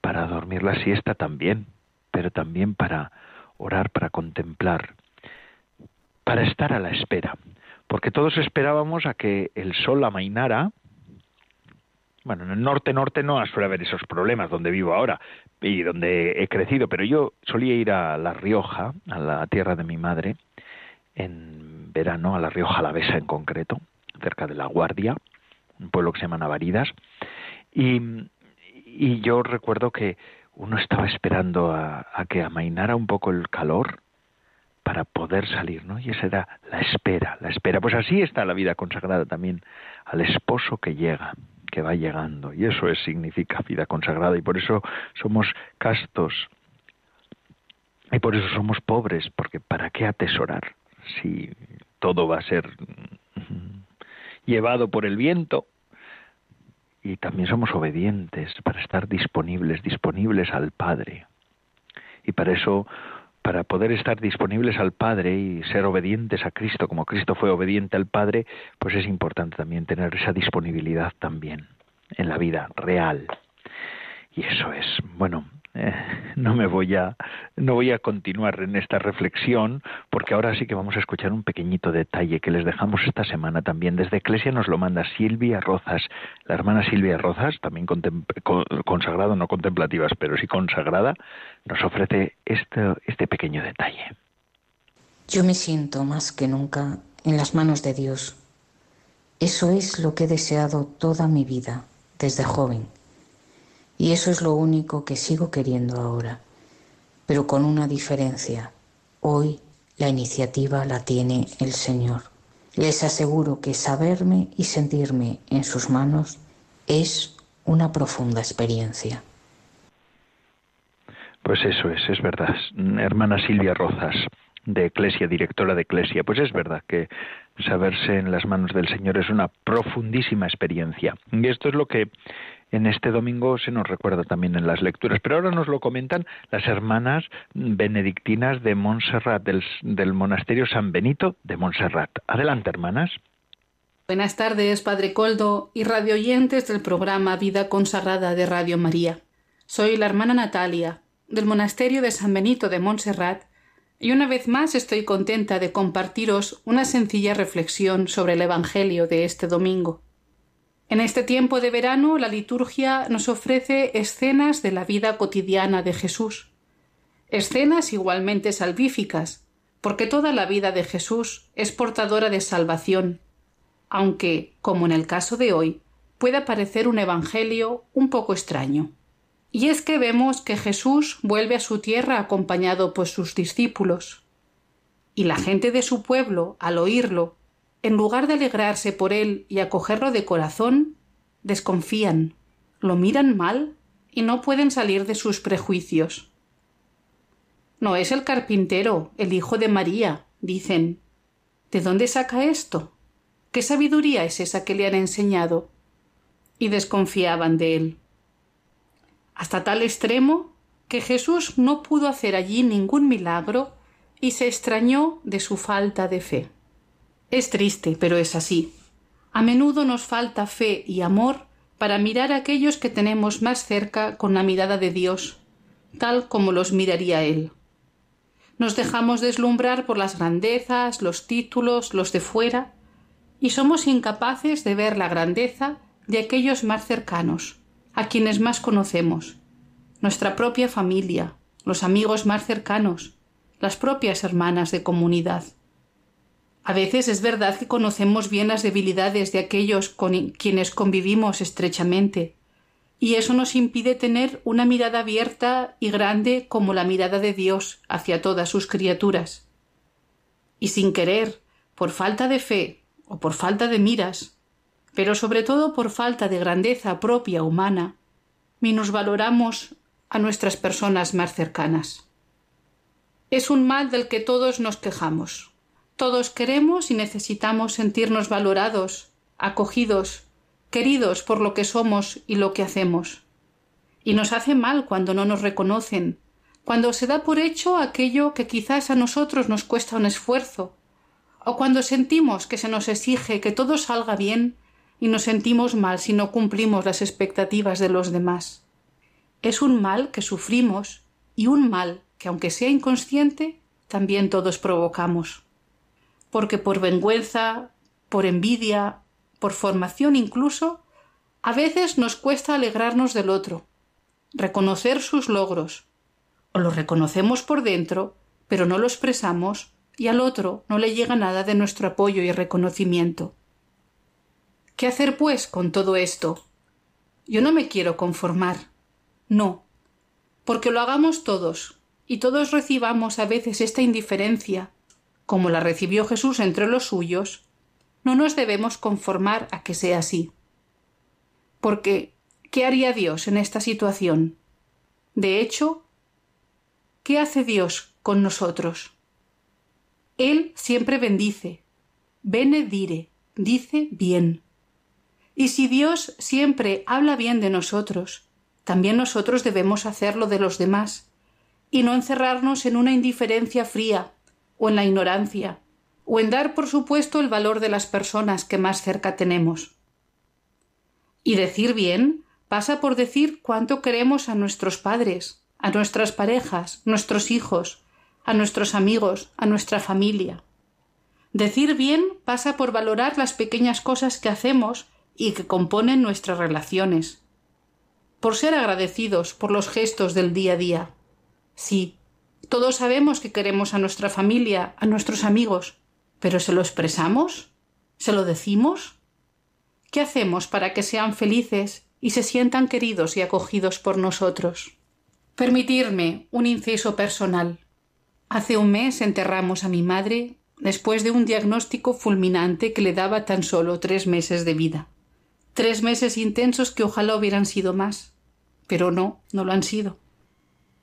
para dormir la siesta también, pero también para orar, para contemplar, para estar a la espera. Porque todos esperábamos a que el sol amainara, bueno, en el norte-norte no suele haber esos problemas donde vivo ahora y donde he crecido, pero yo solía ir a La Rioja, a la tierra de mi madre, en verano, a La Rioja Alavesa en concreto, cerca de La Guardia, un pueblo que se llama Navaridas, y, yo recuerdo que uno estaba esperando a, a que amainara un poco el calor para poder salir, ¿no? Y esa era la espera, la espera. Pues así está la vida consagrada también al esposo que llega, que va llegando. Y eso es, significa vida consagrada. Y por eso somos castos. Y por eso somos pobres, porque ¿para qué atesorar si todo va a ser llevado por el viento? Y también somos obedientes para estar disponibles, disponibles al Padre. Y para eso para poder estar disponibles al Padre y ser obedientes a Cristo, como Cristo fue obediente al Padre, pues es importante también tener esa disponibilidad también en la vida real. Y eso es, bueno, (laughs) no me voy a no voy a continuar en esta reflexión porque ahora sí que vamos a escuchar un pequeñito detalle que les dejamos esta semana también. Desde Eclesia nos lo manda Silvia Rozas la hermana Silvia Rozas también consagrada no contemplativas pero sí consagrada nos ofrece este este pequeño detalle. Yo me siento más que nunca en las manos de Dios. Eso es lo que he deseado toda mi vida desde joven y eso es lo único que sigo queriendo ahora, pero con una diferencia. Hoy la iniciativa la tiene el Señor. Les aseguro que saberme y sentirme en sus manos es una profunda experiencia. Pues eso es, es verdad. Hermana Silvia Rozas, de Eclesia, directora de Eclesia, pues es verdad que saberse en las manos del Señor es una profundísima experiencia. Y esto es lo que en este domingo se nos recuerda también en las lecturas. Pero ahora nos lo comentan las hermanas benedictinas de Montserrat, del, monasterio San Benito de Montserrat. Adelante, hermanas. Buenas tardes, Padre Coldo y radioyentes del programa Vida Consagrada de Radio María. Soy la hermana Natalia, del monasterio de San Benito de Montserrat, y una vez más estoy contenta de compartiros una sencilla reflexión sobre el Evangelio de este domingo. En este tiempo de verano la liturgia nos ofrece escenas de la vida cotidiana de Jesús, escenas igualmente salvíficas, porque toda la vida de Jesús es portadora de salvación, aunque, como en el caso de hoy, pueda parecer un evangelio un poco extraño. Y es que vemos que Jesús vuelve a su tierra acompañado por sus discípulos, y la gente de su pueblo, al oírlo, en lugar de alegrarse por él y acogerlo de corazón, desconfían, lo miran mal y no pueden salir de sus prejuicios. No es el carpintero, el hijo de María, dicen. ¿De dónde saca esto? ¿Qué sabiduría es esa que le han enseñado? Y desconfiaban de él. Hasta tal extremo que Jesús no pudo hacer allí ningún milagro y se extrañó de su falta de fe. Es triste, pero es así. A menudo nos falta fe y amor para mirar a aquellos que tenemos más cerca con la mirada de Dios, tal como los miraría Él. Nos dejamos deslumbrar por las grandezas, los títulos, los de fuera, y somos incapaces de ver la grandeza de aquellos más cercanos, a quienes más conocemos, nuestra propia familia, los amigos más cercanos, las propias hermanas de comunidad. A veces es verdad que conocemos bien las debilidades de aquellos con quienes convivimos estrechamente, y eso nos impide tener una mirada abierta y grande como la mirada de Dios hacia todas sus criaturas. Y sin querer, por falta de fe o por falta de miras, pero sobre todo por falta de grandeza propia humana, valoramos a nuestras personas más cercanas. Es un mal del que todos nos quejamos. Todos queremos y necesitamos sentirnos valorados, acogidos, queridos por lo que somos y lo que hacemos. Y nos hace mal cuando no nos reconocen, cuando se da por hecho aquello que quizás a nosotros nos cuesta un esfuerzo, o cuando sentimos que se nos exige que todo salga bien y nos sentimos mal si no cumplimos las expectativas de los demás. Es un mal que sufrimos y un mal que, aunque sea inconsciente, también todos provocamos. Porque por vergüenza, por envidia, por formación incluso, a veces nos cuesta alegrarnos del otro, reconocer sus logros, o los reconocemos por dentro, pero no lo expresamos y al otro no le llega nada de nuestro apoyo y reconocimiento. ¿Qué hacer, pues, con todo esto? Yo no me quiero conformar. No. Porque lo hagamos todos, y todos recibamos a veces esta indiferencia, como la recibió Jesús entre los suyos, no nos debemos conformar a que sea así. Porque, ¿qué haría Dios en esta situación? De hecho, ¿qué hace Dios con nosotros? Él siempre bendice, benedire, dice bien. Y si Dios siempre habla bien de nosotros, también nosotros debemos hacerlo de los demás, y no encerrarnos en una indiferencia fría o en la ignorancia, o en dar por supuesto el valor de las personas que más cerca tenemos. Y decir bien pasa por decir cuánto queremos a nuestros padres, a nuestras parejas, nuestros hijos, a nuestros amigos, a nuestra familia. Decir bien pasa por valorar las pequeñas cosas que hacemos y que componen nuestras relaciones, por ser agradecidos por los gestos del día a día. Sí, todos sabemos que queremos a nuestra familia, a nuestros amigos, pero ¿se lo expresamos? ¿Se lo decimos? ¿Qué hacemos para que sean felices y se sientan queridos y acogidos por nosotros? Permitirme un inciso personal. Hace un mes enterramos a mi madre después de un diagnóstico fulminante que le daba tan solo tres meses de vida. Tres meses intensos que ojalá hubieran sido más. Pero no, no lo han sido.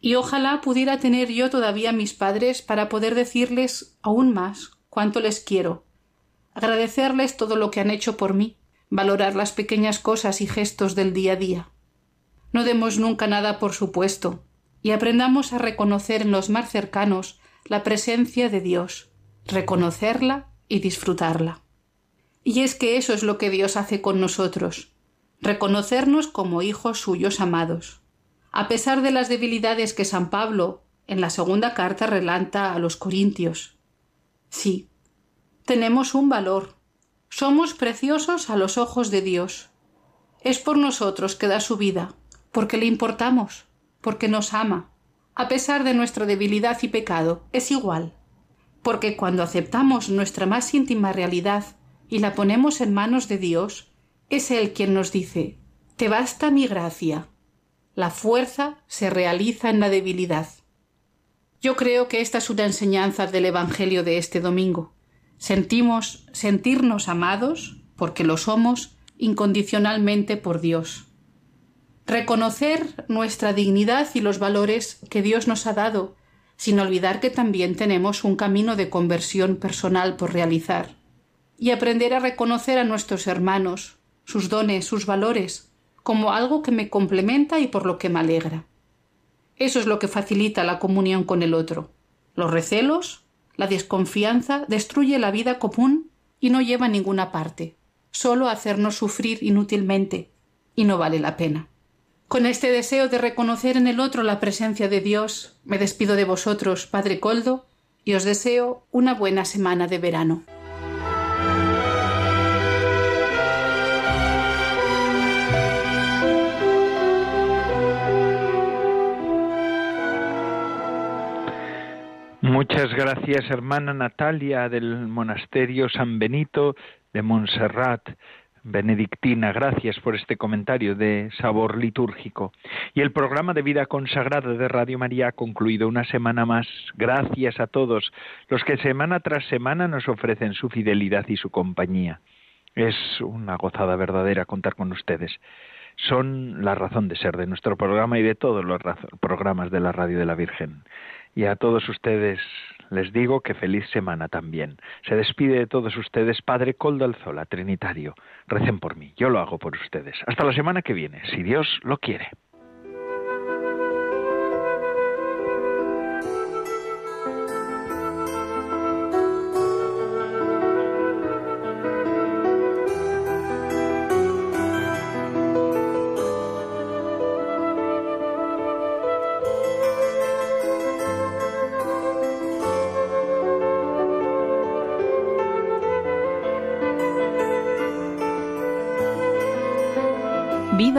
Y ojalá pudiera tener yo todavía mis padres para poder decirles aún más cuánto les quiero, agradecerles todo lo que han hecho por mí, valorar las pequeñas cosas y gestos del día a día. No demos nunca nada por supuesto, y aprendamos a reconocer en los más cercanos la presencia de Dios, reconocerla y disfrutarla. Y es que eso es lo que Dios hace con nosotros, reconocernos como hijos suyos amados. A pesar de las debilidades que San Pablo en la segunda carta relanta a los Corintios, Sí, tenemos un valor. Somos preciosos a los ojos de Dios. Es por nosotros que da su vida, porque le importamos, porque nos ama. A pesar de nuestra debilidad y pecado, es igual. Porque cuando aceptamos nuestra más íntima realidad y la ponemos en manos de Dios, es Él quien nos dice, Te basta mi gracia. La fuerza se realiza en la debilidad. Yo creo que esta es una enseñanza del Evangelio de este domingo. Sentimos sentirnos amados, porque lo somos, incondicionalmente por Dios. Reconocer nuestra dignidad y los valores que Dios nos ha dado, sin olvidar que también tenemos un camino de conversión personal por realizar. Y aprender a reconocer a nuestros hermanos, sus dones, sus valores, como algo que me complementa y por lo que me alegra. Eso es lo que facilita la comunión con el otro. Los recelos, la desconfianza destruye la vida común y no lleva a ninguna parte, solo hacernos sufrir inútilmente, y no vale la pena. Con este deseo de reconocer en el otro la presencia de Dios, me despido de vosotros, Padre Coldo, y os deseo una buena semana de verano. Muchas gracias, hermana Natalia del Monasterio San Benito de Montserrat benedictina. Gracias por este comentario de sabor litúrgico. Y el programa de vida consagrada de Radio María ha concluido una semana más. Gracias a todos los que semana tras semana nos ofrecen su fidelidad y su compañía. Es una gozada verdadera contar con ustedes. Son la razón de ser de nuestro programa y de todos los programas de la Radio de la Virgen. Y a todos ustedes les digo que feliz semana también. Se despide de todos ustedes Padre Coldo Alzola, Trinitario. Recen por mí, yo lo hago por ustedes. Hasta la semana que viene, si Dios lo quiere.